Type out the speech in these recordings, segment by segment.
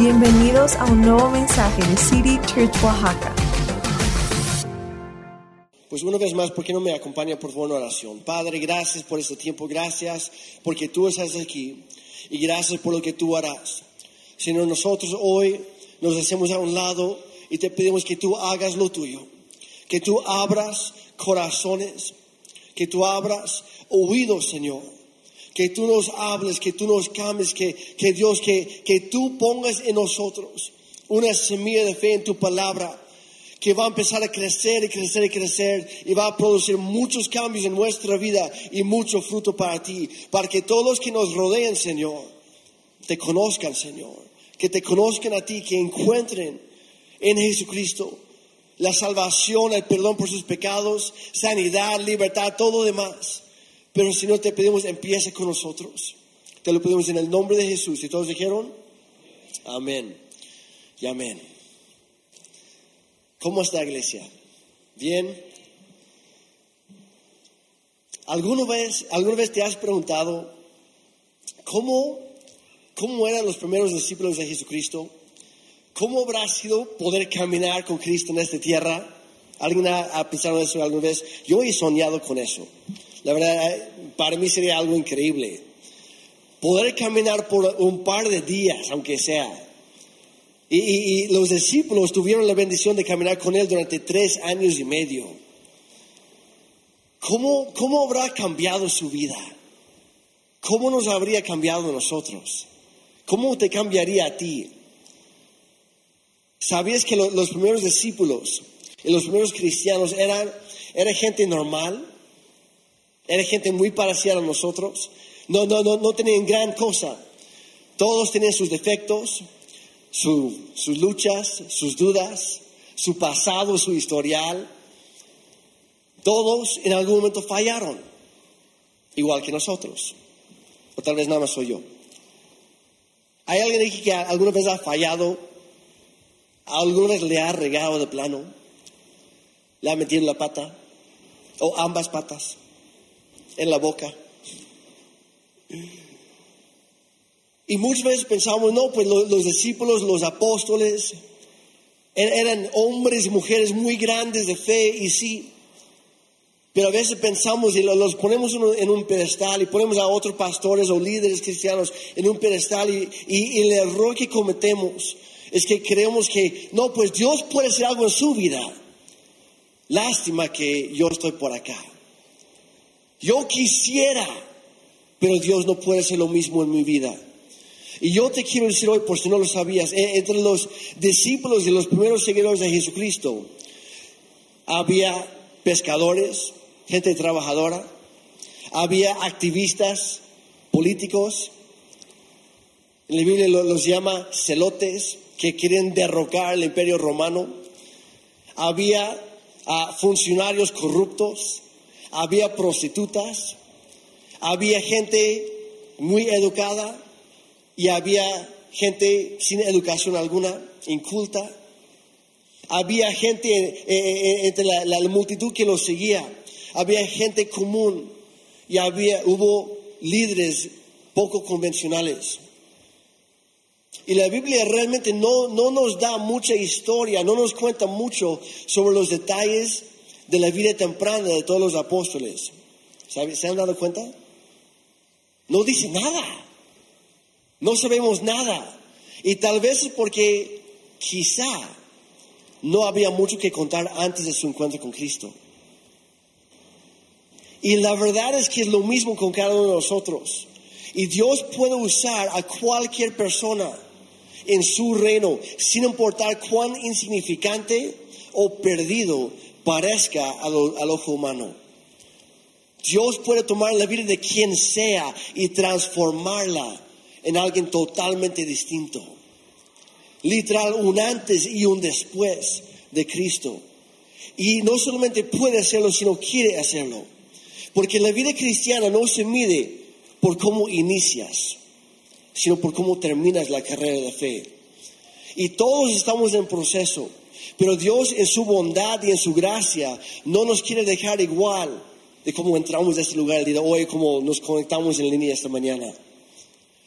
Bienvenidos a un nuevo mensaje de City Church Oaxaca. Pues una vez más, ¿por qué no me acompaña por favor en oración? Padre, gracias por este tiempo, gracias porque tú estás aquí y gracias por lo que tú harás. Señor, nosotros hoy nos hacemos a un lado y te pedimos que tú hagas lo tuyo, que tú abras corazones, que tú abras oídos, Señor que tú nos hables, que tú nos cambies, que, que Dios, que, que tú pongas en nosotros una semilla de fe en tu palabra que va a empezar a crecer y crecer y crecer y va a producir muchos cambios en nuestra vida y mucho fruto para ti, para que todos los que nos rodeen, Señor, te conozcan, Señor, que te conozcan a ti, que encuentren en Jesucristo la salvación, el perdón por sus pecados, sanidad, libertad, todo lo demás. Pero Señor, te pedimos, empieza con nosotros. Te lo pedimos en el nombre de Jesús. ¿Y todos dijeron? Amén. Y amén. ¿Cómo está la iglesia? ¿Bien? ¿Alguna vez, ¿Alguna vez te has preguntado cómo, cómo eran los primeros discípulos de Jesucristo? ¿Cómo habrá sido poder caminar con Cristo en esta tierra? ¿Alguien ha, pensado en eso alguna vez? Yo he soñado con eso. La verdad, para mí sería algo increíble. Poder caminar por un par de días, aunque sea. Y, los discípulos tuvieron la bendición de caminar con Él durante tres años y medio. ¿Cómo, ¿Cómo habrá cambiado su vida? ¿Cómo nos habría cambiado nosotros? ¿Cómo te cambiaría a ti? ¿Sabías que los primeros discípulos y los primeros cristianos eran, eran gente normal? Era gente muy parecida a nosotros. No, no, no, no tenían gran cosa. Todos tenían sus defectos, sus luchas, sus dudas, su pasado, su historial. Todos en algún momento fallaron, igual que nosotros. O tal vez nada más soy yo. ¿Hay alguien que alguna vez ha fallado? ¿Alguna vez le ha regado de plano? ¿Le ha metido la pata? ¿O ambas patas? En la boca. Y muchas veces pensamos, no, pues los, discípulos, los apóstoles, er, eran hombres y mujeres muy grandes de fe, y sí, pero a veces pensamos y los ponemos en un pedestal y ponemos a otros pastores o líderes cristianos en un pedestal y, y, el error que cometemos es que creemos que, no, pues Dios puede hacer algo en su vida. Lástima que yo estoy por acá. Yo quisiera, pero Dios no puede hacer lo mismo en mi vida. Y yo te quiero decir hoy, por si no lo sabías, eh, entre los discípulos y los primeros seguidores de Jesucristo, había pescadores, gente trabajadora, había activistas políticos, en la Biblia los llama celotes, que quieren derrocar el imperio romano, había ah, funcionarios corruptos, había prostitutas, había gente muy educada y había gente sin educación alguna, inculta. Había gente eh, eh, eh, entre la, multitud que los seguía. Había gente común y había, hubo líderes poco convencionales. Y la Biblia realmente no, no nos da mucha historia, no nos cuenta mucho sobre los detalles de la vida temprana de todos los apóstoles. ¿Se han dado cuenta? No dice nada. No sabemos nada. Y tal vez es porque quizá no había mucho que contar antes de su encuentro con Cristo. Y la verdad es que es lo mismo con cada uno de nosotros. Y Dios puede usar a cualquier persona en su reino, sin importar cuán insignificante o perdido parezca al, ojo humano. Dios puede tomar la vida de quien sea y transformarla en alguien totalmente distinto. Literal, un antes y un después de Cristo. Y no solamente puede hacerlo, sino quiere hacerlo. Porque la vida cristiana no se mide por cómo inicias, sino por cómo terminas la carrera de fe. Y todos estamos en proceso. Pero Dios en su bondad y en su gracia no nos quiere dejar igual de cómo entramos a este lugar de hoy, como nos conectamos en línea esta mañana.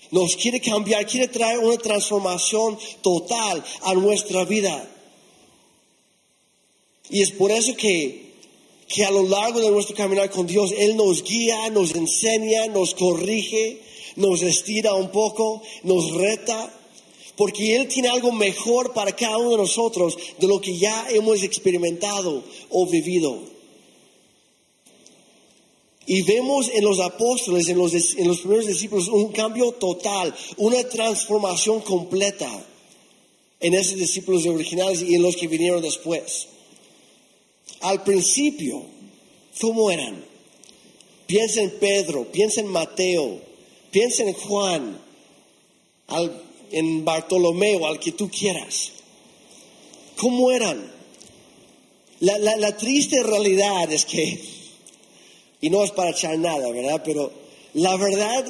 nos quiere cambiar, quiere traer una transformación total a nuestra vida. Y es por eso que, que a lo largo de nuestro caminar con Dios, Él nos guía, nos enseña, nos corrige, nos estira un poco, nos reta, porque Él tiene algo mejor para cada uno de nosotros de lo que ya hemos experimentado o vivido. Y vemos en los apóstoles, en los, primeros discípulos, un cambio total, una transformación completa en esos discípulos originales y en los que vinieron después. Al principio, ¿cómo eran? Piensa en Pedro, piensa en Mateo, piensa en Juan, en Bartolomeo, al que tú quieras. ¿Cómo eran? La, la triste realidad es que y no es para echar nada, ¿verdad? Pero la verdad,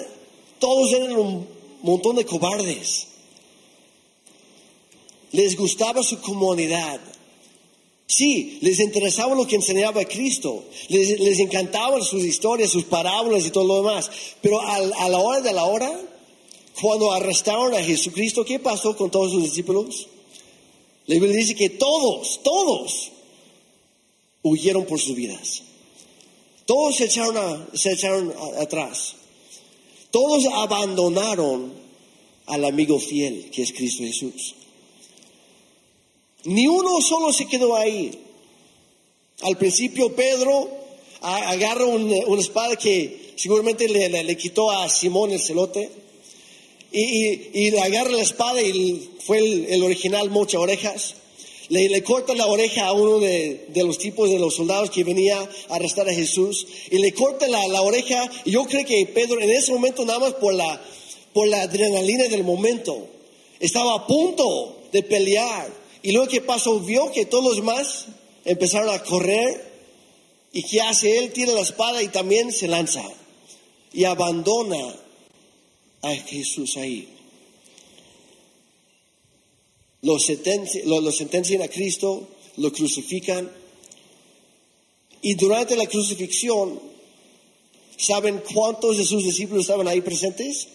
todos eran un montón de cobardes. Les gustaba su comunidad. Sí, les interesaba lo que enseñaba Cristo. Les, les encantaban sus historias, sus parábolas y todo lo demás. Pero a, a la hora de la hora, cuando arrestaron a Jesucristo, ¿qué pasó con todos sus discípulos? La Biblia dice que todos, todos huyeron por sus vidas. Todos se echaron, se echaron atrás. Todos abandonaron al amigo fiel que es Cristo Jesús. Ni uno solo se quedó ahí. Al principio Pedro agarra una espada que seguramente le, quitó a Simón el celote y, y, agarra la espada y fue el, el original mocha orejas le, corta la oreja a uno de, los tipos de los soldados que venía a arrestar a Jesús y le corta la, oreja. Y yo creo que Pedro en ese momento, nada más por la, por la adrenalina del momento, estaba a punto de pelear. Y luego que pasó, vio que todos los demás empezaron a correr. ¿Y qué hace él? Tira la espada y también se lanza. Y abandona a Jesús ahí lo, sentencian a Cristo, lo crucifican. Y durante la crucifixión, ¿saben cuántos de sus discípulos estaban ahí presentes?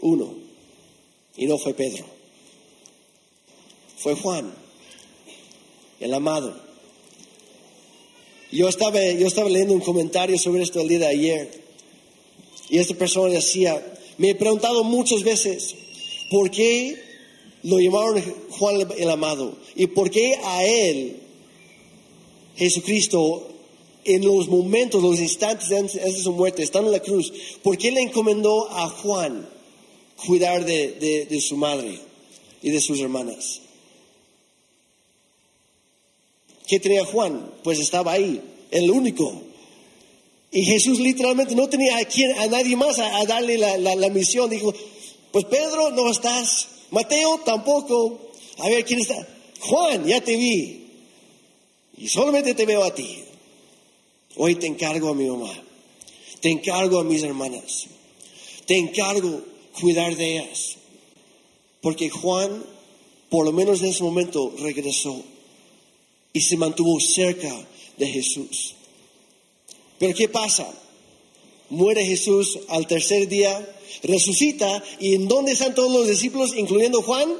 Uno. Y no fue Pedro. Fue Juan, el amado. Yo estaba, yo estaba leyendo un comentario sobre esto el día de ayer. Y esta persona decía, me he preguntado muchas veces, ¿Por qué lo llamaron Juan el Amado? ¿Y por qué a él, Jesucristo, en los momentos, los instantes antes de su muerte, estando en la cruz, ¿por qué le encomendó a Juan cuidar de, de su madre y de sus hermanas? ¿Qué tenía Juan? Pues estaba ahí, el único. Y Jesús literalmente no tenía a, a nadie más a, darle la, la, misión. Dijo, pues Pedro, no estás. Mateo, tampoco. A ver, ¿quién está? Juan, ya te vi. Y solamente te veo a ti. Hoy te encargo a mi mamá. Te encargo a mis hermanas. Te encargo cuidar de ellas. Porque Juan, por lo menos en ese momento, regresó y se mantuvo cerca de Jesús. Pero ¿qué pasa? Muere Jesús al tercer día resucita y ¿en dónde están todos los discípulos, incluyendo Juan?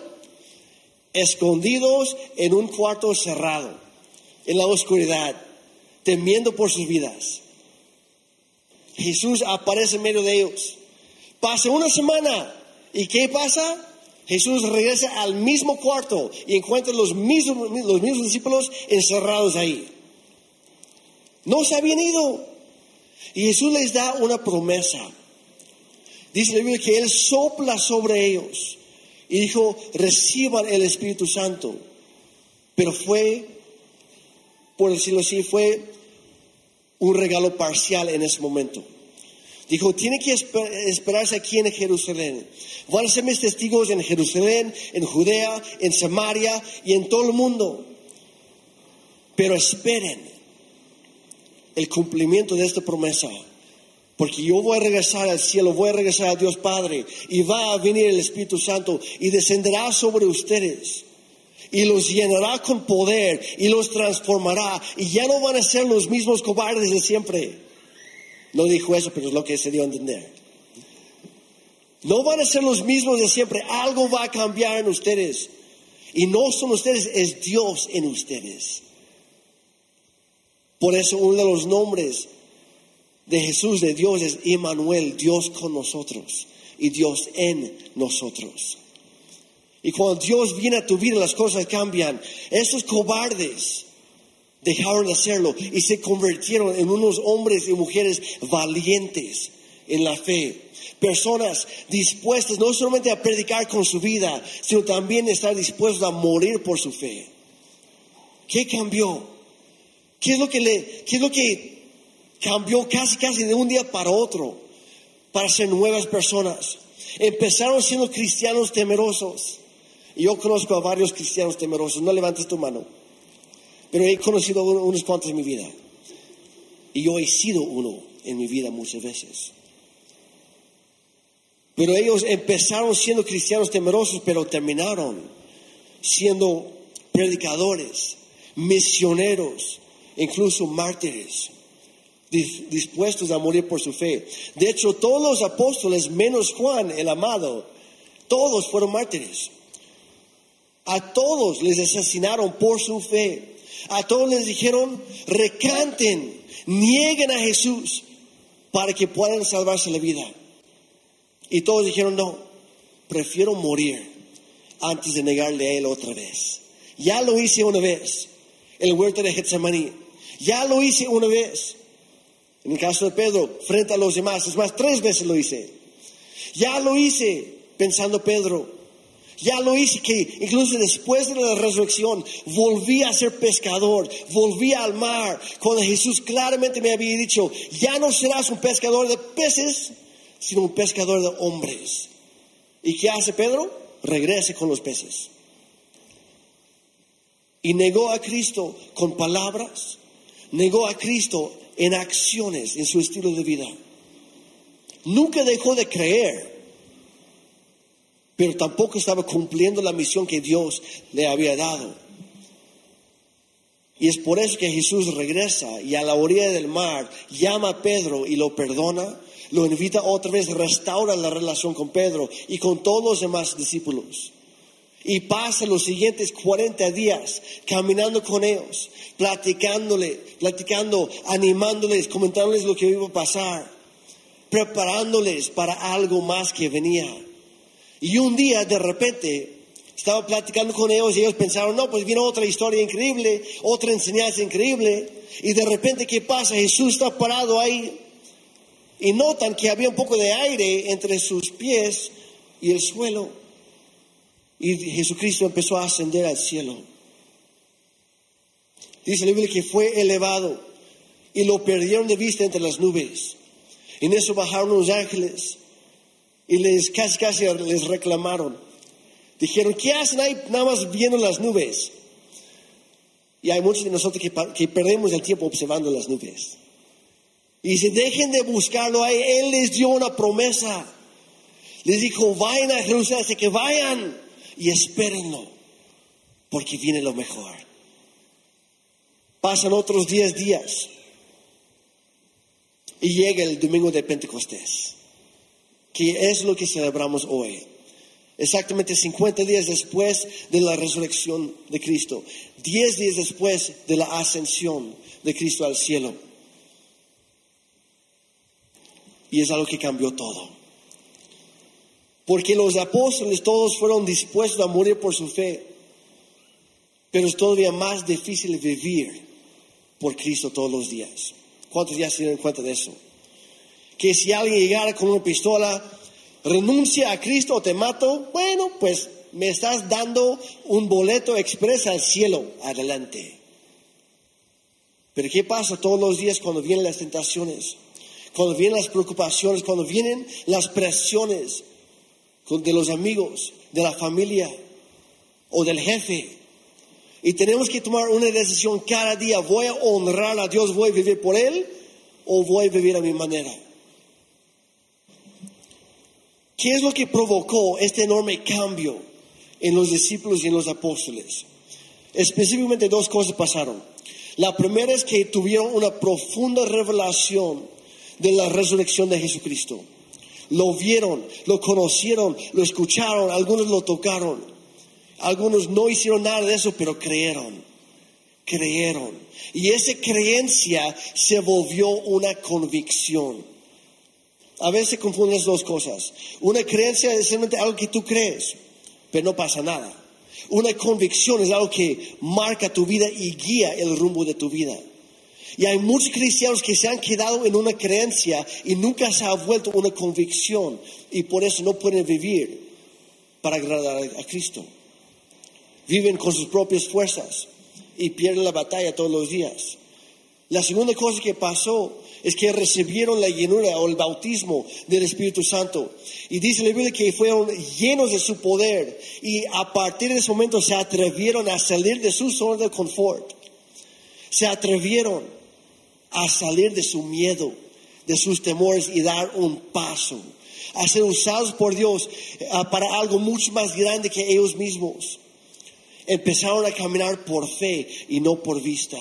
Escondidos en un cuarto cerrado, en la oscuridad, temiendo por sus vidas. Jesús aparece en medio de ellos. Pasa una semana y ¿qué pasa? Jesús regresa al mismo cuarto y encuentra los mismos, los mismos discípulos encerrados ahí. No se habían ido. Y Jesús les da una promesa. Dice la Biblia que Él sopla sobre ellos y dijo, reciban el Espíritu Santo. Pero fue, por decirlo así, fue un regalo parcial en ese momento. Dijo, tiene que esperarse aquí en Jerusalén. Van a ser mis testigos en Jerusalén, en Judea, en Samaria y en todo el mundo. Pero esperen el cumplimiento de esta promesa porque yo voy a regresar al cielo, voy a regresar a Dios Padre y va a venir el Espíritu Santo y descenderá sobre ustedes y los llenará con poder y los transformará y ya no van a ser los mismos cobardes de siempre. No dijo eso, pero es lo que se dio a entender. No van a ser los mismos de siempre. Algo va a cambiar en ustedes. Y no son ustedes, es Dios en ustedes. Por eso uno de los nombres de Jesús, de Dios, es Emmanuel, Dios con nosotros y Dios en nosotros. Y cuando Dios viene a tu vida, las cosas cambian. Esos cobardes dejaron de hacerlo y se convirtieron en unos hombres y mujeres valientes en la fe. Personas dispuestas no solamente a predicar con su vida, sino también estar dispuestos a morir por su fe. ¿Qué cambió? ¿Qué es lo que le, qué es lo que cambió casi casi de un día para otro para ser nuevas personas? Empezaron siendo cristianos temerosos. Yo conozco a varios cristianos temerosos. No levantes tu mano. Pero he conocido unos cuantos en mi vida. Y yo he sido uno en mi vida muchas veces. Pero ellos empezaron siendo cristianos temerosos, pero terminaron siendo predicadores, misioneros, incluso mártires, dispuestos a morir por su fe. De hecho, todos los apóstoles, menos Juan, el amado, todos fueron mártires. A todos les asesinaron por su fe. A todos les dijeron, recanten, nieguen a Jesús para que puedan salvarse la vida. Y todos dijeron, no, prefiero morir antes de negarle a Él otra vez. Ya lo hice una vez el huerto de Getsemaní. Ya lo hice una vez. En el caso de Pedro, frente a los demás. Es más, tres veces lo hice. Ya lo hice pensando Pedro. Ya lo hice que incluso después de la resurrección volví a ser pescador, volví al mar, cuando Jesús claramente me había dicho, ya no serás un pescador de peces, sino un pescador de hombres. ¿Y qué hace Pedro? Regrese con los peces. Y negó a Cristo con palabras, negó a Cristo en acciones, en su estilo de vida. Nunca dejó de creer, pero tampoco estaba cumpliendo la misión que Dios le había dado. Y es por eso que Jesús regresa y a la orilla del mar llama a Pedro y lo perdona lo invita otra vez, restaura la relación con Pedro y con todos los demás discípulos. Y pasa los siguientes 40 días caminando con ellos, platicándole, platicando, animándoles, comentándoles lo que iba a pasar, preparándoles para algo más que venía. Y un día de repente estaba platicando con ellos y ellos pensaron, no, pues viene otra historia increíble, otra enseñanza increíble. Y de repente, ¿qué pasa? Jesús está parado ahí y notan que había un poco de aire entre sus pies y el suelo. Y Jesucristo empezó a ascender al cielo. Dice la Biblia que fue elevado y lo perdieron de vista entre las nubes. En eso bajaron los ángeles y les casi casi les reclamaron. Dijeron, ¿qué hacen ahí nada más viendo las nubes? Y hay muchos de nosotros que, perdemos el tiempo observando las nubes. Y si dejen de buscarlo ahí. Él les dio una promesa. Les dijo, vayan a Jerusalén, así que vayan y espérenlo, porque viene lo mejor. Pasan otros 10 días y llega el domingo de Pentecostés, que es lo que celebramos hoy. Exactamente 50 días después de la resurrección de Cristo, 10 días después de la ascensión de Cristo al cielo. Y es algo que cambió todo. Porque los apóstoles todos fueron dispuestos a morir por su fe. Pero es todavía más difícil vivir por Cristo todos los días. ¿Cuántos días se dan cuenta de eso? Que si alguien llegara con una pistola, renuncia a Cristo o te mato, bueno, pues me estás dando un boleto expresa al cielo. Adelante. Pero ¿qué pasa todos los días cuando vienen las tentaciones? cuando vienen las preocupaciones, cuando vienen las presiones de los amigos, de la familia o del jefe. Y tenemos que tomar una decisión cada día. ¿Voy a honrar a Dios? ¿Voy a vivir por Él? ¿O voy a vivir a mi manera? ¿Qué es lo que provocó este enorme cambio en los discípulos y en los apóstoles? Específicamente dos cosas pasaron. La primera es que tuvieron una profunda revelación de la resurrección de Jesucristo. Lo vieron, lo conocieron, lo escucharon, algunos lo tocaron, algunos no hicieron nada de eso, pero creyeron, creyeron. Y esa creencia se volvió una convicción. A veces confunden las dos cosas. Una creencia es simplemente algo que tú crees, pero no pasa nada. Una convicción es algo que marca tu vida y guía el rumbo de tu vida. Y hay muchos cristianos que se han quedado en una creencia y nunca se ha vuelto una convicción y por eso no pueden vivir para agradar a Cristo. Viven con sus propias fuerzas y pierden la batalla todos los días. La segunda cosa que pasó es que recibieron la llenura o el bautismo del Espíritu Santo. Y dice la Biblia que fueron llenos de su poder y a partir de ese momento se atrevieron a salir de su zona de confort. Se atrevieron a salir de su miedo, de sus temores y dar un paso, a ser usados por Dios eh, para algo mucho más grande que ellos mismos. Empezaron a caminar por fe y no por vista.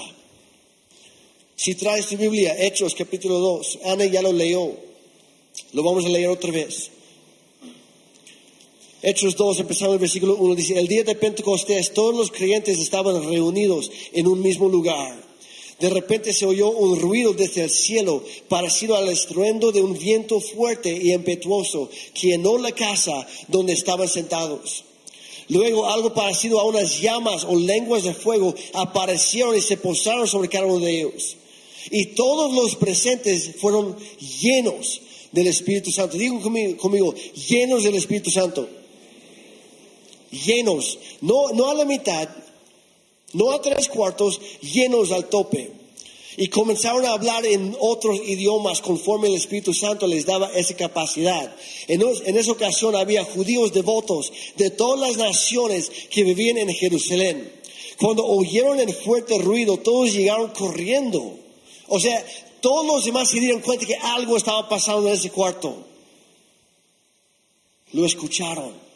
Si traes tu Biblia, Hechos capítulo 2, Ana ya lo leyó, lo vamos a leer otra vez. Hechos 2, empezando el versículo 1, dice, el día de Pentecostés todos los creyentes estaban reunidos en un mismo lugar. De repente se oyó un ruido desde el cielo, parecido al estruendo de un viento fuerte y impetuoso, que llenó la casa donde estaban sentados. Luego algo parecido a unas llamas o lenguas de fuego aparecieron y se posaron sobre cada uno de ellos. Y todos los presentes fueron llenos del Espíritu Santo. Digo conmigo, conmigo llenos del Espíritu Santo. Llenos, no, no a la mitad, no a tres cuartos, llenos al tope. Y comenzaron a hablar en otros idiomas conforme el Espíritu Santo les daba esa capacidad. En, esa ocasión había judíos devotos de todas las naciones que vivían en Jerusalén. Cuando oyeron el fuerte ruido, todos llegaron corriendo. O sea, todos los demás se dieron cuenta que algo estaba pasando en ese cuarto. Lo escucharon.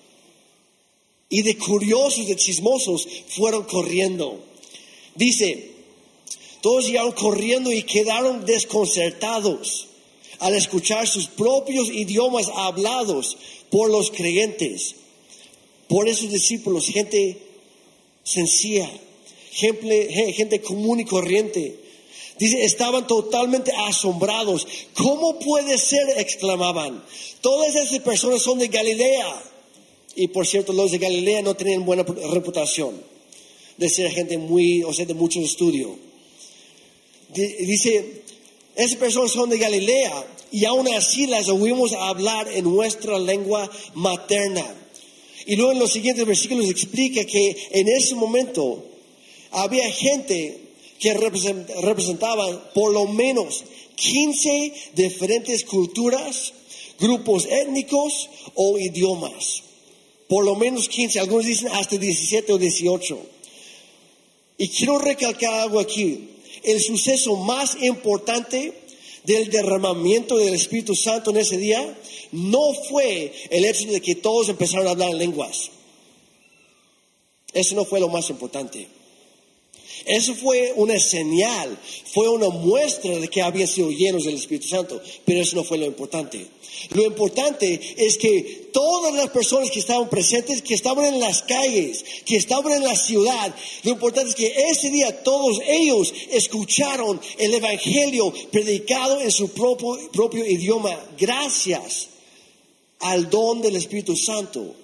Y de curiosos, de chismosos, fueron corriendo. Dice, todos llegaron corriendo y quedaron desconcertados al escuchar sus propios idiomas hablados por los creyentes, por esos discípulos, gente sencilla, gente, gente común y corriente. Dice, estaban totalmente asombrados. ¿Cómo puede ser? exclamaban. Todas esas personas son de Galilea. Y por cierto, los de Galilea no tenían buena reputación de ser gente muy, o sea, de mucho estudio. Dice, esas personas son de Galilea y aún así las oímos hablar en nuestra lengua materna. Y luego en los siguientes versículos explica que en ese momento había gente que representaba por lo menos 15 diferentes culturas, grupos étnicos o idiomas por lo menos 15, algunos dicen hasta 17 o 18. Y quiero recalcar algo aquí. El suceso más importante del derramamiento del Espíritu Santo en ese día no fue el hecho de que todos empezaron a hablar en lenguas. Eso no fue lo más importante. Eso fue una señal, fue una muestra de que habían sido llenos del Espíritu Santo, pero eso no fue lo importante. Lo importante es que todas las personas que estaban presentes, que estaban en las calles, que estaban en la ciudad, lo importante es que ese día todos ellos escucharon el Evangelio predicado en su propio, propio idioma, gracias al don del Espíritu Santo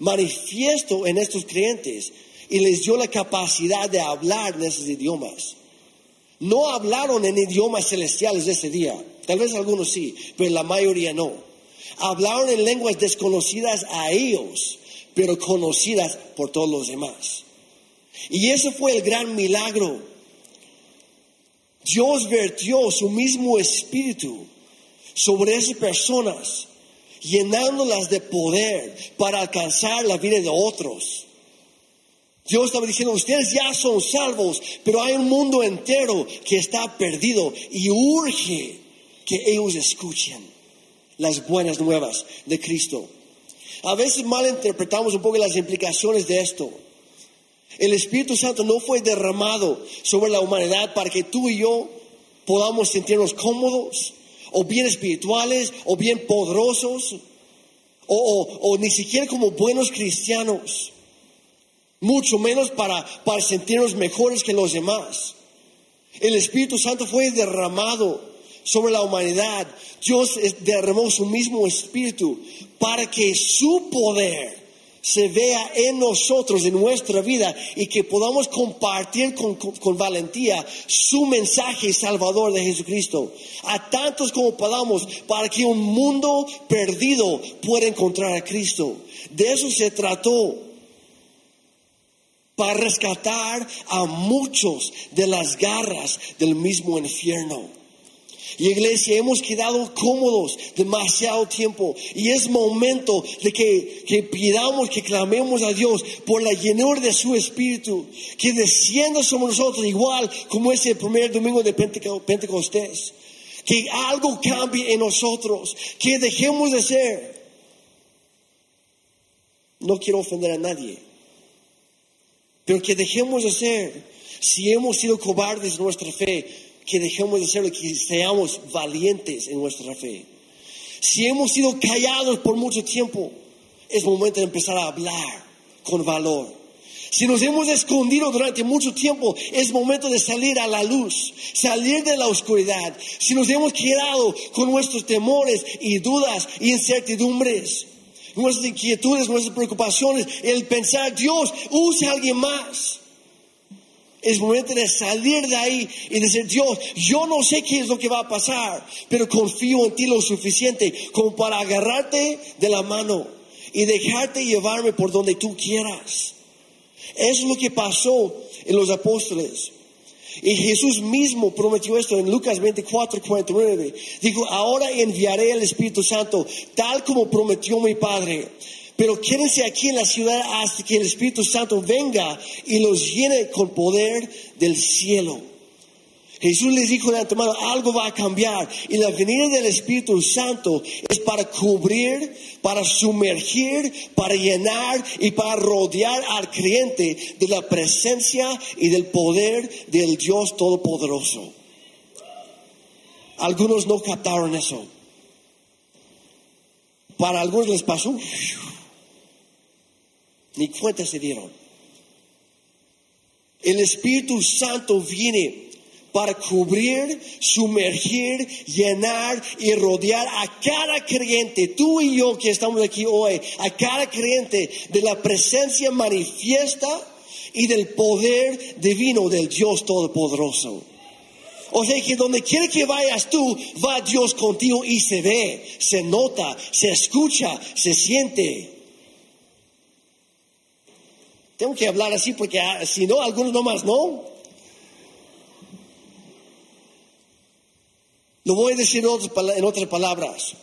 manifiesto en estos creyentes y les dio la capacidad de hablar en esos idiomas. No hablaron en idiomas celestiales ese día, tal vez algunos sí, pero la mayoría no. Hablaron en lenguas desconocidas a ellos, pero conocidas por todos los demás. Y ese fue el gran milagro. Dios vertió su mismo espíritu sobre esas personas, llenándolas de poder para alcanzar la vida de otros. Dios estaba diciendo, ustedes ya son salvos, pero hay un mundo entero que está perdido y urge que ellos escuchen las buenas nuevas de Cristo. A veces malinterpretamos un poco las implicaciones de esto. El Espíritu Santo no fue derramado sobre la humanidad para que tú y yo podamos sentirnos cómodos, o bien espirituales, o bien poderosos. o, o- o ni siquiera como buenos cristianos, mucho menos para, para sentirnos mejores que los demás. El Espíritu Santo fue derramado sobre la humanidad. Dios derramó su mismo Espíritu para que su poder se vea en nosotros, en nuestra vida, y que podamos compartir con, con- con valentía su mensaje salvador de Jesucristo a tantos como podamos, para que un mundo perdido pueda encontrar a Cristo. De eso se trató para rescatar a muchos de las garras del mismo infierno. Y iglesia, hemos quedado cómodos demasiado tiempo y es momento de que, que pidamos, que clamemos a Dios por la llenura de su Espíritu, que descienda sobre nosotros igual como ese primer domingo de Penteco- Pentecostés. Que algo cambie en nosotros, que dejemos de ser. No quiero ofender a nadie, pero que dejemos de ser, si hemos sido cobardes en nuestra fe, que dejemos de ser, que seamos valientes en nuestra fe. Si hemos sido callados por mucho tiempo, es momento de empezar a hablar con valor. Si nos hemos escondido durante mucho tiempo, es momento de salir a la luz, salir de la oscuridad. Si nos hemos quedado con nuestros temores y dudas y incertidumbres, nuestras inquietudes, nuestras preocupaciones, el pensar, Dios, use a alguien más. Es momento de salir de ahí y decir, Dios, yo no sé qué es lo que va a pasar, pero confío en ti lo suficiente como para agarrarte de la mano y dejarte llevarme por donde tú quieras. Eso es lo que pasó en los apóstoles. Y Jesús mismo prometió esto en Lucas 24, 49. Dijo, ahora enviaré el Espíritu Santo, tal como prometió mi Padre. Pero quédense aquí en la ciudad hasta que el Espíritu Santo venga y los llene con poder del cielo. Jesús les dijo de antemano, algo va a cambiar. Y la venida del Espíritu Santo es para cubrir, para sumergir, para llenar y para rodear al creyente de la presencia y del poder del Dios Todopoderoso. Algunos no captaron eso. Para algunos les pasó. Ni cuenta se dieron. El Espíritu Santo viene para cubrir, sumergir, llenar y rodear a cada creyente, tú y yo que estamos aquí hoy, a cada creyente de la presencia manifiesta y del poder divino del Dios Todopoderoso. O sea que donde quiera que vayas tú, va Dios contigo y se ve, se nota, se escucha, se siente. Tengo que hablar así porque ah, si no, algunos nomás no. Lo voy a decir en otras, palabras.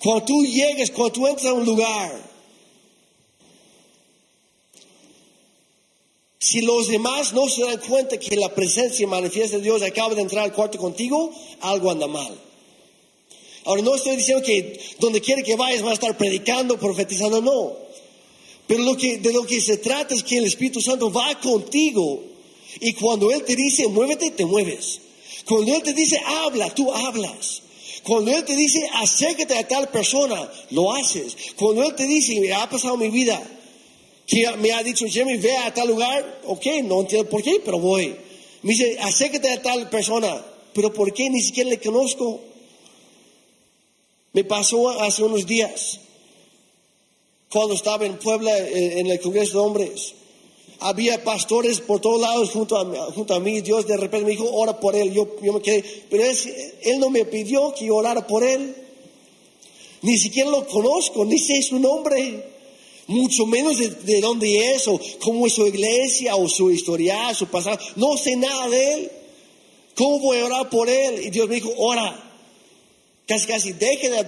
Cuando tú llegues, cuando tú entras a un lugar, si los demás no se dan cuenta que la presencia manifiesta de Dios acaba de entrar al cuarto contigo, algo anda mal. Ahora no estoy diciendo que donde quiera que vayas va a estar predicando, profetizando, no. Pero de lo que se trata es que el Espíritu Santo va contigo y cuando Él te dice muévete, te mueves. Cuando Él te dice habla, tú hablas. Cuando Él te dice acércate a tal persona, lo haces. Cuando Él te dice, "Me ha pasado mi vida, que me ha dicho, Jeremy, ve a tal lugar, ok, no entiendo por qué, pero voy. Me dice, acércate a tal persona, pero ¿por qué? Ni siquiera le conozco. Me pasó hace unos días, cuando estaba en Puebla, eh, en el Congreso de Hombres. Había pastores por todos lados junto a, junto a mí. Dios de repente me dijo, ora por él. Yo, yo me quedé, pero es- él no me pidió que orara por él. Ni siquiera lo conozco, ni sé su nombre. Mucho menos de, de dónde es, o cómo es su iglesia, o su historia, su pasado. No sé nada de él. ¿Cómo voy a orar por él? Y Dios me dijo, ora. Casi, casi, deje de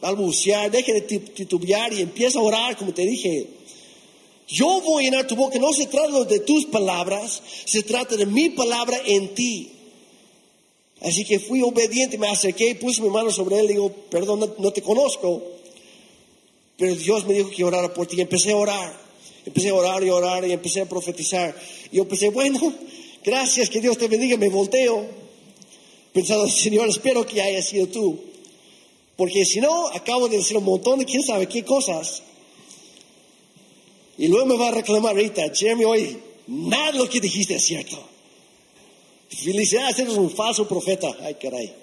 balbucear, deje de ti- titubear y empieza a orar, como te dije. Yo voy a llenar tu boca. No se trata de tus palabras, se trata de mi palabra en ti. Así que fui obediente, me acerqué, puse mi mano sobre él digo, perdón, no, no te conozco. Pero Dios me dijo que orara por ti. Y empecé a orar. Empecé a orar y orar y empecé a profetizar. Y yo pensé, bueno, gracias, que Dios te bendiga. Me volteo pensando, Señor, espero que haya sido tú. Porque si no, acabo de decir un montón de quién sabe qué cosas. Y luego me va a reclamar ahorita, Jeremy, hoy nada de lo que dijiste es cierto. Felicidades, eres un falso profeta. Ay, caray.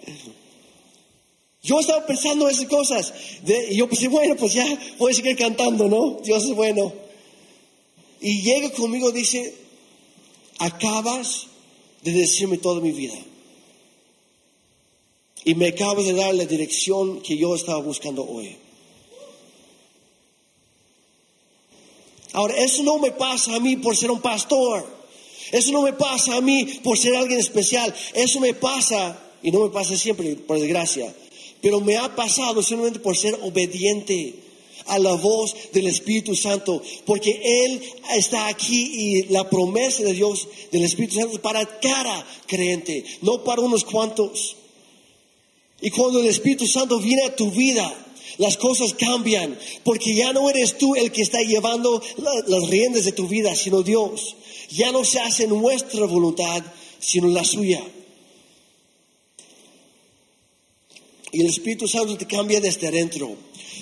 Yo estaba pensando esas cosas. y yo pensé, bueno, pues ya voy a seguir cantando, ¿no? Dios es bueno. Y llega conmigo dice, acabas de decirme toda mi vida. Y me acabas de dar la dirección que yo estaba buscando hoy. Ahora, eso no me pasa a mí por ser un pastor. Eso no me pasa a mí por ser alguien especial. Eso me pasa, y no me pasa siempre, por desgracia, pero me ha pasado simplemente por ser obediente a la voz del Espíritu Santo, porque Él está aquí y la promesa de Dios del Espíritu Santo es para cada creyente, no para unos cuantos. Y cuando el Espíritu Santo viene a tu vida, las cosas cambian, porque ya no eres tú el que está llevando las riendas de tu vida, sino Dios. Ya no se hace nuestra voluntad, sino la suya. Y el Espíritu Santo te cambia desde adentro,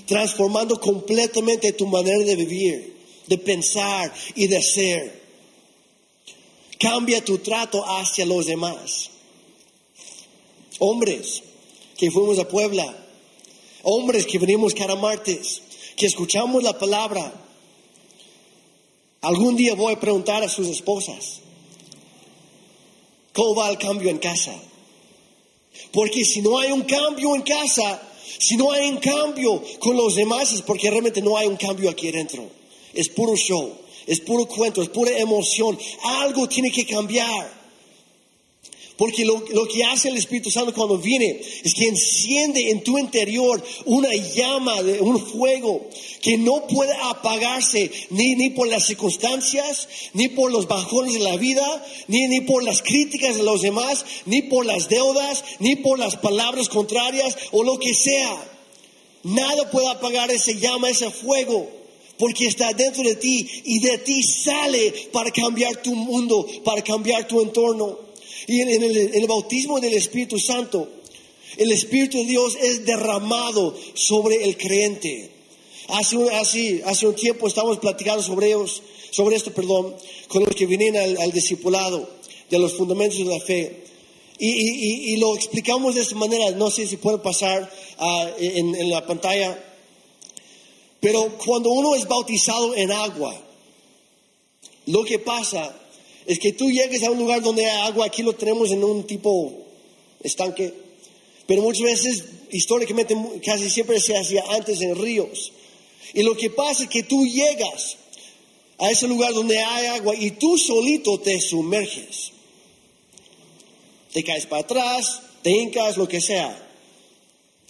transformando completamente tu manera de vivir, de pensar y de ser. Cambia tu trato hacia los demás. Hombres que fuimos a Puebla, hombres que venimos cada martes, que escuchamos la palabra. Algún día voy a preguntar a sus esposas, ¿cómo va el cambio en casa? Porque si no hay un cambio en casa, si no hay un cambio con los demás, es porque realmente no hay un cambio aquí adentro. Es puro show, es puro cuento, es pura emoción. Algo tiene que cambiar. Porque lo, que hace el Espíritu Santo cuando viene es que enciende en tu interior una llama, de un fuego que no puede apagarse ni, ni por las circunstancias, ni por los bajones de la vida, ni, ni por las críticas de los demás, ni por las deudas, ni por las palabras contrarias o lo que sea. Nada puede apagar ese llama, ese fuego porque está dentro de ti y de ti sale para cambiar tu mundo, para cambiar tu entorno. Y en el, bautismo del Espíritu Santo, el Espíritu de Dios es derramado sobre el creyente. Hace un, hace, un tiempo estábamos platicando sobre ellos, sobre esto, perdón, con los que vienen al, discipulado de los fundamentos de la fe. Y, lo explicamos de esta manera, no sé si puede pasar ah, en, en la pantalla, pero cuando uno es bautizado en agua, lo que pasa es que tú llegues a un lugar donde hay agua, aquí lo tenemos en un tipo estanque, pero muchas veces históricamente casi siempre se hacía antes en ríos. Y lo que pasa es que tú llegas a ese lugar donde hay agua y tú solito te sumerges. Te caes para atrás, te hincas, lo que sea.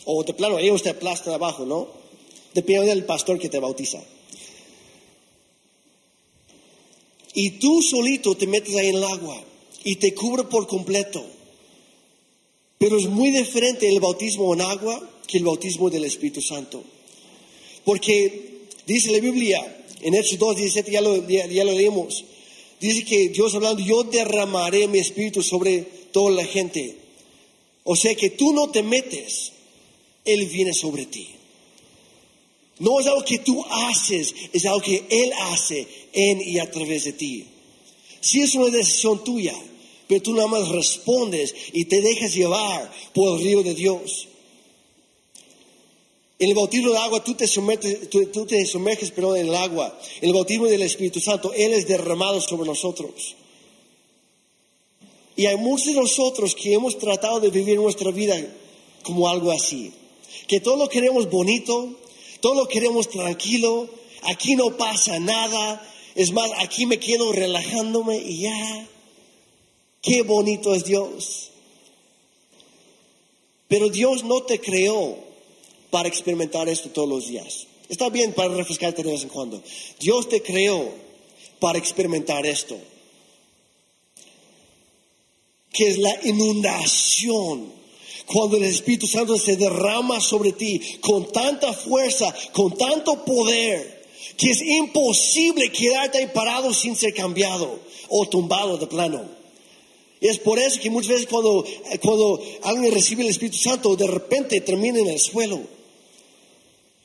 O de plano, ellos te aplastan abajo, ¿no? Depende del pastor que te bautiza. Y tú solito te metes ahí en el agua y te cubre por completo. Pero es muy diferente el bautismo en agua que el bautismo del Espíritu Santo. Porque dice la Biblia, en Hechos 2, 17, ya lo, ya, lo leímos, dice que Dios hablando, yo derramaré mi espíritu sobre toda la gente. O sea que tú no te metes, Él viene sobre ti. No es algo que tú haces, es algo que Él hace en y a través de ti. Si es una decisión tuya, pero tú nada más respondes y te dejas llevar por el río de Dios. En el bautismo de agua tú te, sumerges, tú, te sumerges pero en el agua. En el bautismo del Espíritu Santo, Él es derramado sobre nosotros. Y hay muchos de nosotros que hemos tratado de vivir nuestra vida como algo así. Que todo lo queremos bonito, todo lo queremos tranquilo, aquí no pasa nada, es más, aquí me quedo relajándome y ya. Qué bonito es Dios. Pero Dios no te creó para experimentar esto todos los días. Está bien para refrescarte de vez en cuando. Dios te creó para experimentar esto. Que es la inundación. Cuando el Espíritu Santo se derrama sobre ti con tanta fuerza, con tanto poder que es imposible quedarte ahí parado sin ser cambiado o tumbado de plano. Es por eso que muchas veces cuando, cuando alguien recibe el Espíritu Santo, de repente termina en el suelo.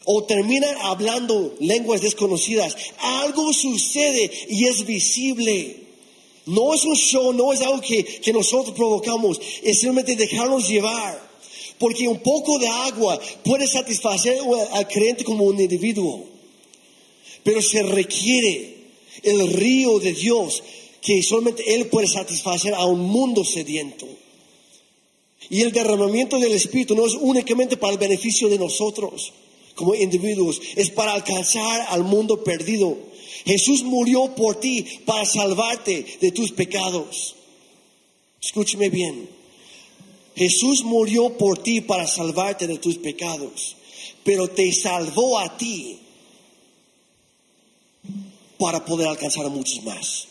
O termina hablando lenguas desconocidas. Algo sucede y es visible. No es un show, no es algo que, nosotros provocamos. Es simplemente dejarnos llevar. Porque un poco de agua puede satisfacer al creyente como un individuo. Pero se requiere el río de Dios que solamente Él puede satisfacer a un mundo sediento. Y el derramamiento del Espíritu no es únicamente para el beneficio de nosotros como individuos, es para alcanzar al mundo perdido. Jesús murió por ti para salvarte de tus pecados. Escúcheme bien. Jesús murió por ti para salvarte de tus pecados, pero te salvó a ti para poder alcanzar a muchos más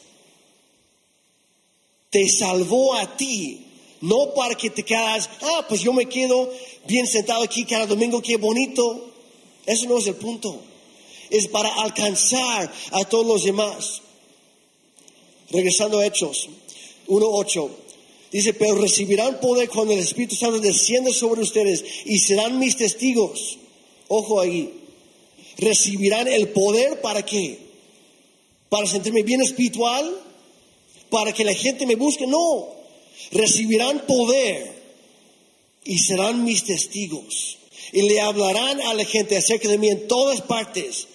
te salvó a ti, no para que te quedas, ah, pues yo me quedo bien sentado aquí cada domingo, qué bonito. Eso no es el punto. Es para alcanzar a todos los demás. Regresando a Hechos 1.8. Dice, pero recibirán poder cuando el Espíritu Santo desciende sobre ustedes y serán mis testigos. Ojo ahí. Recibirán el poder para qué? Para sentirme bien espiritual, para que la gente me busque. No, recibirán poder y serán mis testigos. Y le hablarán a la gente acerca de mí en todas partes.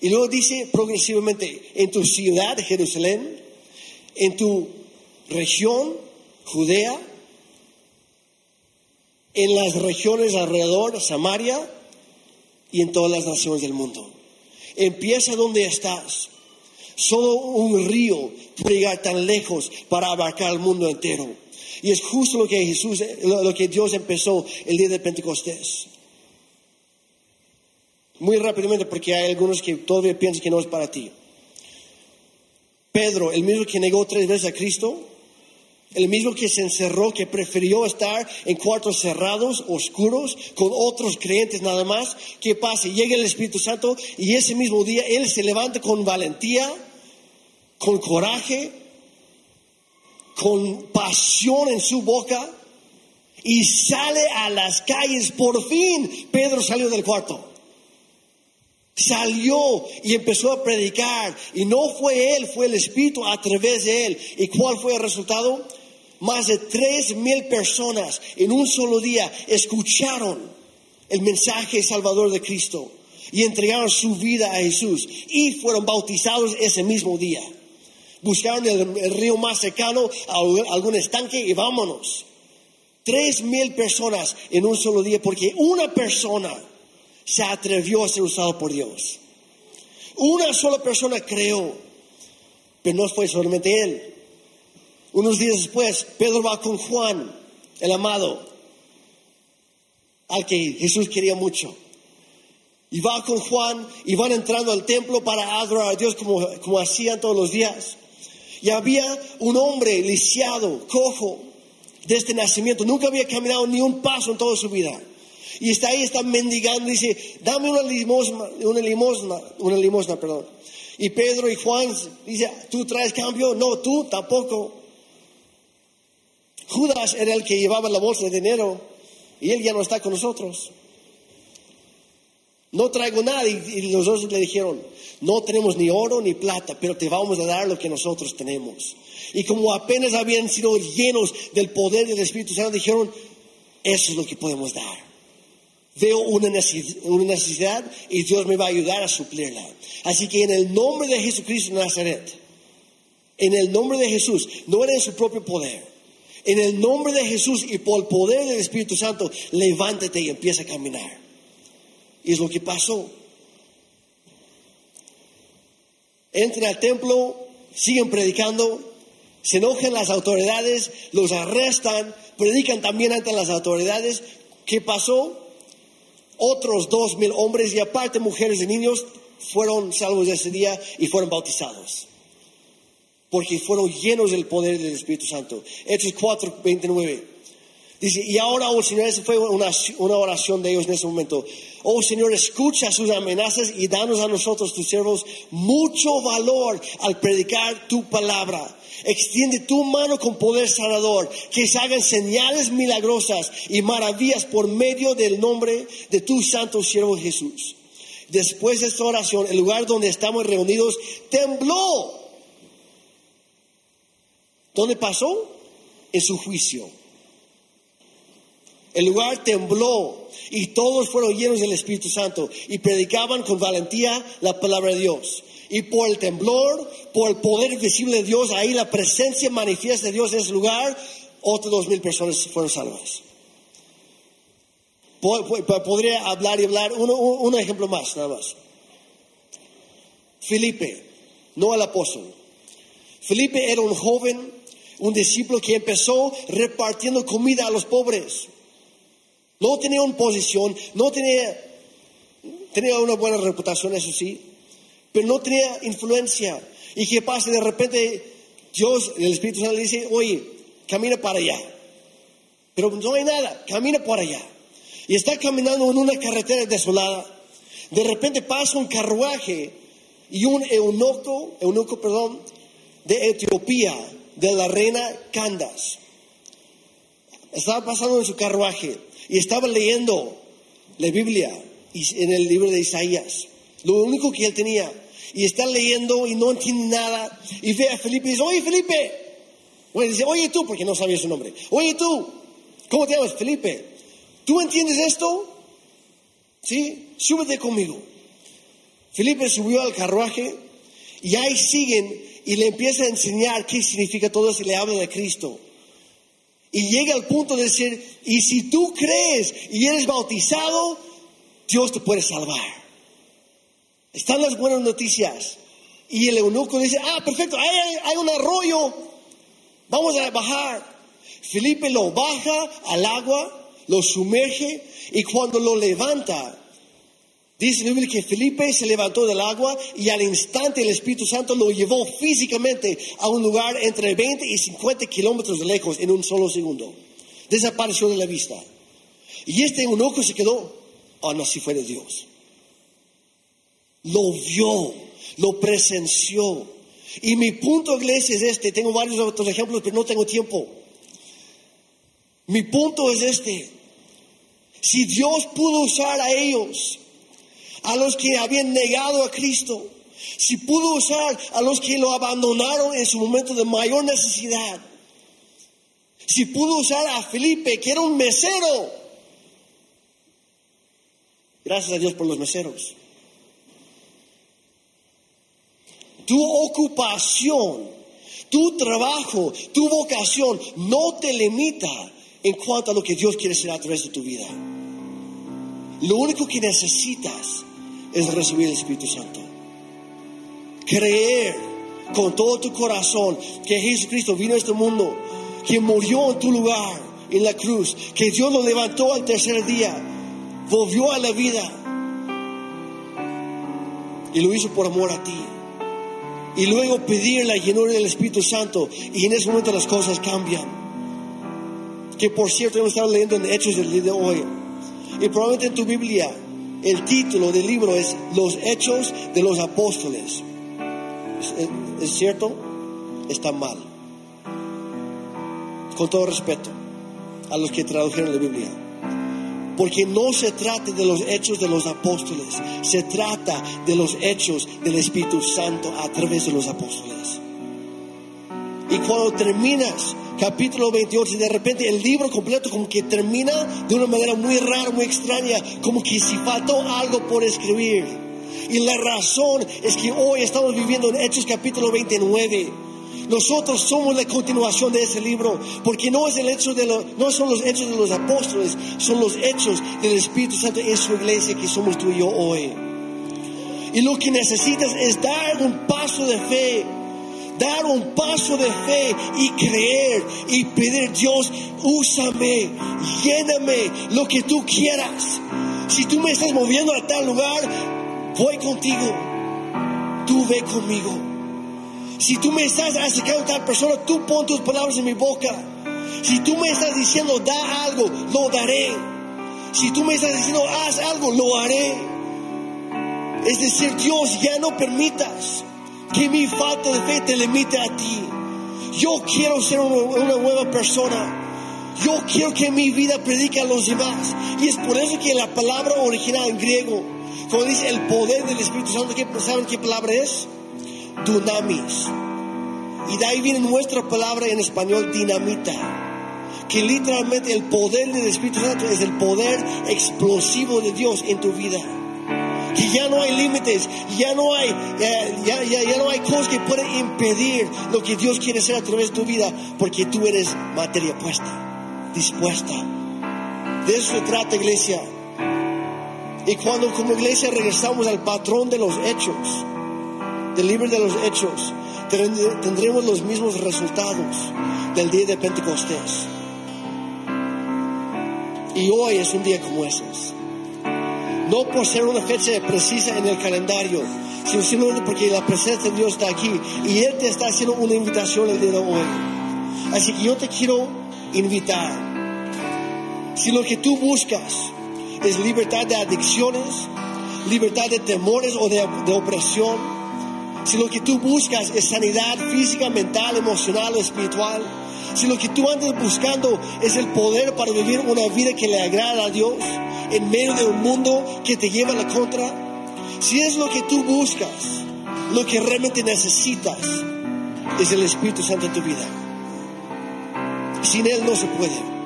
Y luego dice progresivamente, en tu ciudad, Jerusalén, en tu región, Judea, en las regiones alrededor, Samaria, y en todas las naciones del mundo. Empieza donde estás. Solo un río puede llegar tan lejos para abarcar el mundo entero. Y es justo lo que Jesús, lo que Dios empezó el día de Pentecostés. Muy rápidamente, porque hay algunos que todavía piensan que no es para ti. Pedro, el mismo que negó tres veces a Cristo, el mismo que se encerró, que prefirió estar en cuartos cerrados, oscuros, con otros creyentes nada más. ¿Qué pasa? Llega el Espíritu Santo y ese mismo día Él se levanta con valentía con coraje, con pasión en su boca y sale a las calles. Por fin Pedro salió del cuarto. Salió y empezó a predicar. Y no fue él, fue el Espíritu a través de él. ¿Y cuál fue el resultado? Más de tres mil personas en un solo día escucharon el mensaje salvador de Cristo y entregaron su vida a Jesús y fueron bautizados ese mismo día buscaron el, río más cercano, algún estanque y vámonos. Tres mil personas en un solo día porque una persona se atrevió a ser usado por Dios. Una sola persona creó, pero no fue solamente él. Unos días después, Pedro va con Juan, el amado, al que Jesús quería mucho. Y va con Juan y van entrando al templo para adorar a Dios como, hacían todos los días. Y había un hombre lisiado, cojo, desde este nacimiento. Nunca había caminado ni un paso en toda su vida. Y está ahí, está mendigando, dice, dame una limosna, una limosna, una limosna, perdón. Y Pedro y Juan dice, ¿tú traes cambio? No, tú tampoco. Judas era el que llevaba la bolsa de dinero y él ya no está con nosotros. No traigo nada. Y, los dos le dijeron, no tenemos ni oro ni plata, pero te vamos a dar lo que nosotros tenemos. Y como apenas habían sido llenos del poder del Espíritu Santo, dijeron, eso es lo que podemos dar. Veo una necesidad y Dios me va a ayudar a suplirla. Así que en el nombre de Jesucristo de Nazaret, en el nombre de Jesús, no era en su propio poder, en el nombre de Jesús y por el poder del Espíritu Santo, levántate y empieza a caminar. Y es lo que pasó. Entran al templo, siguen predicando, se enojan las autoridades, los arrestan, predican también ante las autoridades. ¿Qué pasó? Otros dos mil hombres y aparte mujeres y niños fueron salvos ese día y fueron bautizados. Porque fueron llenos del poder del Espíritu Santo. Hechos 4, 29. Dice, y ahora, oh Señor, esa fue una, una oración de ellos en ese momento. Oh Señor, escucha sus amenazas y danos a nosotros, tus siervos, mucho valor al predicar tu palabra. Extiende tu mano con poder sanador, que se hagan señales milagrosas y maravillas por medio del nombre de tu santo siervo Jesús. Después de esta oración, el lugar donde estamos reunidos tembló. ¿Dónde pasó? En su juicio. El lugar tembló y todos fueron llenos del Espíritu Santo y predicaban con valentía la palabra de Dios. Y por el temblor, por el poder visible de Dios, ahí la presencia manifiesta de Dios en ese lugar, otras dos mil personas fueron salvas. Podría hablar y hablar, un ejemplo más, nada más. Felipe, no el apóstol. Felipe era un joven, un discípulo que empezó repartiendo comida a los pobres. No tenía una posición, no tenía, tenía una buena reputación, eso sí, pero no tenía influencia. ¿Y qué pasa? De repente Dios, el Espíritu Santo le dice, oye, camina para allá. Pero no hay nada, camina para allá. Y está caminando en una carretera desolada. De repente pasa un carruaje y un eunuco, eunuco, perdón, de Etiopía, de la reina Candas. Estaba pasando en su carruaje y estaba leyendo la Biblia en el libro de Isaías. Lo único que él tenía. Y está leyendo y no entiende nada. Y ve a Felipe y dice, oye Felipe. Bueno, dice, oye tú, porque no sabía su nombre. Oye tú, ¿cómo te llamas? Felipe. ¿Tú entiendes esto? Sí, súbete conmigo. Felipe subió al carruaje y ahí siguen y le empieza a enseñar qué significa todo eso y le habla de Cristo. Y llega al punto de decir, y si tú crees y eres bautizado, Dios te puede salvar. Están las buenas noticias. Y el eunuco dice, ah, perfecto, hay, un arroyo, vamos a bajar. Felipe lo baja al agua, lo sumerge y cuando lo levanta, Dice la Biblia que Felipe se levantó del agua y al instante el Espíritu Santo lo llevó físicamente a un lugar entre 20 y 50 kilómetros de lejos en un solo segundo. Desapareció de la vista. Y este eunuco se quedó, oh no, si fuera Dios. Lo vio, lo presenció. Y mi punto, iglesia, es este. Tengo varios otros ejemplos, pero no tengo tiempo. Mi punto es este. Si Dios pudo usar a ellos a los que habían negado a Cristo, si pudo usar a los que lo abandonaron en su momento de mayor necesidad, si pudo usar a Felipe, que era un mesero, gracias a Dios por los meseros, tu ocupación, tu trabajo, tu vocación no te limita en cuanto a lo que Dios quiere hacer a través de tu vida. Lo único que necesitas es recibir el Espíritu Santo. Creer con todo tu corazón que Jesucristo vino a este mundo, que murió en tu lugar en la cruz, que Dios lo levantó al tercer día, volvió a la vida y lo hizo por amor a ti. Y luego pedir la llenura del Espíritu Santo y en ese momento las cosas cambian. Que por cierto hemos estado leyendo en Hechos del día de hoy. Y probablemente en tu Biblia el título del libro es Los Hechos de los Apóstoles. ¿Es, cierto? Está mal. Con todo respeto a los que tradujeron la Biblia. Porque no se trata de los hechos de los apóstoles, se trata de los hechos del Espíritu Santo a través de los apóstoles. Y cuando terminas capítulo 28, de repente el libro completo como que termina de una manera muy rara, muy extraña, como que si faltó algo por escribir. Y la razón es que hoy estamos viviendo en Hechos capítulo 29. Nosotros somos la continuación de ese libro, porque no es el hecho de no son los hechos de los apóstoles, son los hechos del Espíritu Santo en su iglesia que somos tú y yo hoy. Y lo que necesitas es dar un paso de fe dar un paso de fe y creer y pedir, Dios, úsame, lléname lo que tú quieras. Si tú me estás moviendo a tal lugar, voy contigo. Tú ve conmigo. Si tú me estás acercando a tal persona, tú pon tus palabras en mi boca. Si tú me estás diciendo, da algo, lo daré. Si tú me estás diciendo, haz algo, lo haré. Es decir, Dios, ya no permitas que mi falta de fe te limite a ti. Yo quiero ser una, nueva persona. Yo quiero que mi vida predique a los demás. Y es por eso que la palabra original en griego, cuando dice el poder del Espíritu Santo, ¿saben qué palabra es? Dunamis. Y de ahí viene nuestra palabra en español, dinamita. Que literalmente el poder del Espíritu Santo es el poder explosivo de Dios en tu vida que ya no hay límites, ya no hay, ya, ya, ya, no hay cosas que pueden impedir lo que Dios quiere hacer a través de tu vida, porque tú eres materia puesta, dispuesta. De eso se trata, iglesia. Y cuando como iglesia regresamos al patrón de los hechos, del libro de los hechos, tendremos los mismos resultados del día de Pentecostés. Y hoy es un día como esos no por ser una fecha precisa en el calendario, sino simplemente porque la presencia de Dios está aquí y Él te está haciendo una invitación el día de hoy. Así que yo te quiero invitar. Si lo que tú buscas es libertad de adicciones, libertad de temores o de, de opresión, si lo que tú buscas es sanidad física, mental, emocional o espiritual, si lo que tú andas buscando es el poder para vivir una vida que le agrada a Dios, en medio de un mundo que te lleva a la contra, si es lo que tú buscas, lo que realmente necesitas es el Espíritu Santo en tu vida. Sin Él no se puede.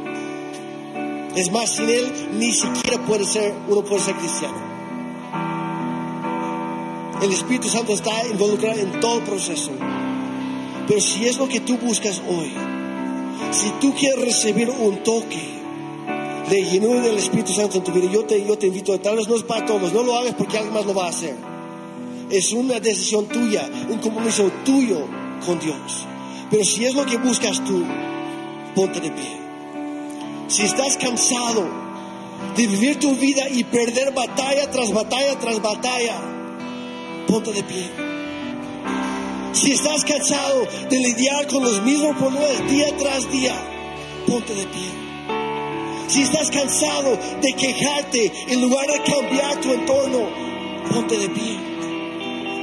Es más, sin Él ni siquiera puede ser, uno puede ser cristiano. El Espíritu Santo está involucrado en todo el proceso. Pero si es lo que tú buscas hoy, si tú quieres recibir un toque, de llenura del Espíritu Santo en tu vida. Yo te, yo invito, tal vez no es para todos, no lo hagas porque alguien más lo va a hacer. Es una decisión tuya, un compromiso tuyo con Dios. Pero si es lo que buscas tú, ponte de pie. Si estás cansado de vivir tu vida y perder batalla tras batalla tras batalla, ponte de pie. Si estás cansado de lidiar con los mismos problemas día tras día, ponte de pie. Si estás cansado de quejarte en lugar de cambiar tu entorno, ponte de pie.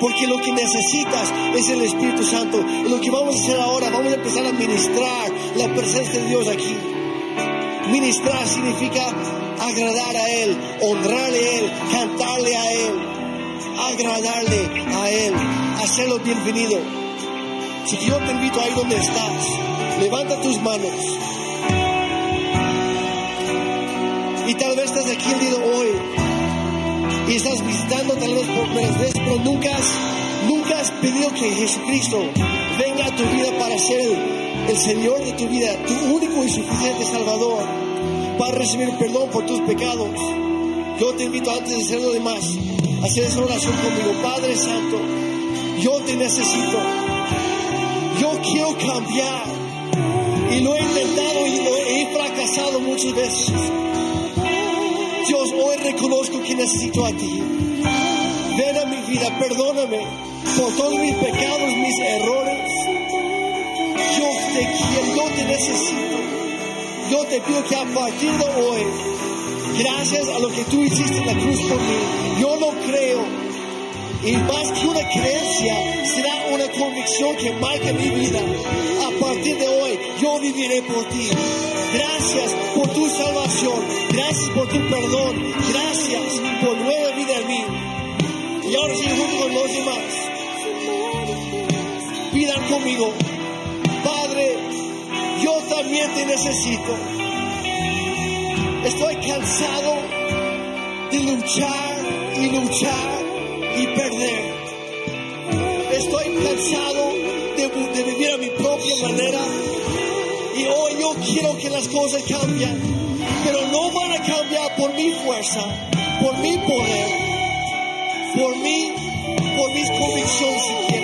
Porque lo que necesitas es el Espíritu Santo. Y lo que vamos a hacer ahora, vamos a empezar a ministrar la presencia de Dios aquí. Ministrar significa agradar a Él, honrarle a Él, cantarle a Él, agradarle a Él, hacerlo bienvenido. Si yo te invito ahí donde estás, levanta tus manos. Y tal vez estás aquí el día de hoy y estás visitando tal vez por primera vez, pero nunca has, nunca has pedido que Jesucristo venga a tu vida para ser el, Señor de tu vida, tu único y suficiente Salvador, para recibir perdón por tus pecados. Yo te invito antes de hacer lo demás, hacer esa oración conmigo. Padre Santo, yo te necesito. Yo quiero cambiar. Y lo he intentado y lo he fracasado muchas veces. Dios, hoy reconozco que necesito a ti. Ven a mi vida, perdóname por todos mis pecados, mis errores. Yo te quiero, yo te necesito. Yo te pido que a partir de hoy, gracias a lo que tú hiciste en la cruz por mí, yo creo. Y más que una creencia, será una convicción que marque mi vida. A partir de hoy, yo viviré por ti. Gracias por tu salvación. Gracias por tu perdón. Gracias por nueva vida en mí. Y ahora sí, junto con los demás, pidan conmigo, Padre, yo también te necesito. Estoy cansado de luchar y luchar y perder. Estoy cansado de, vivir a mi propia manera y hoy yo quiero que las cosas cambien, pero no van a cambiar por mi fuerza, por mi poder, por mí, por mis convicciones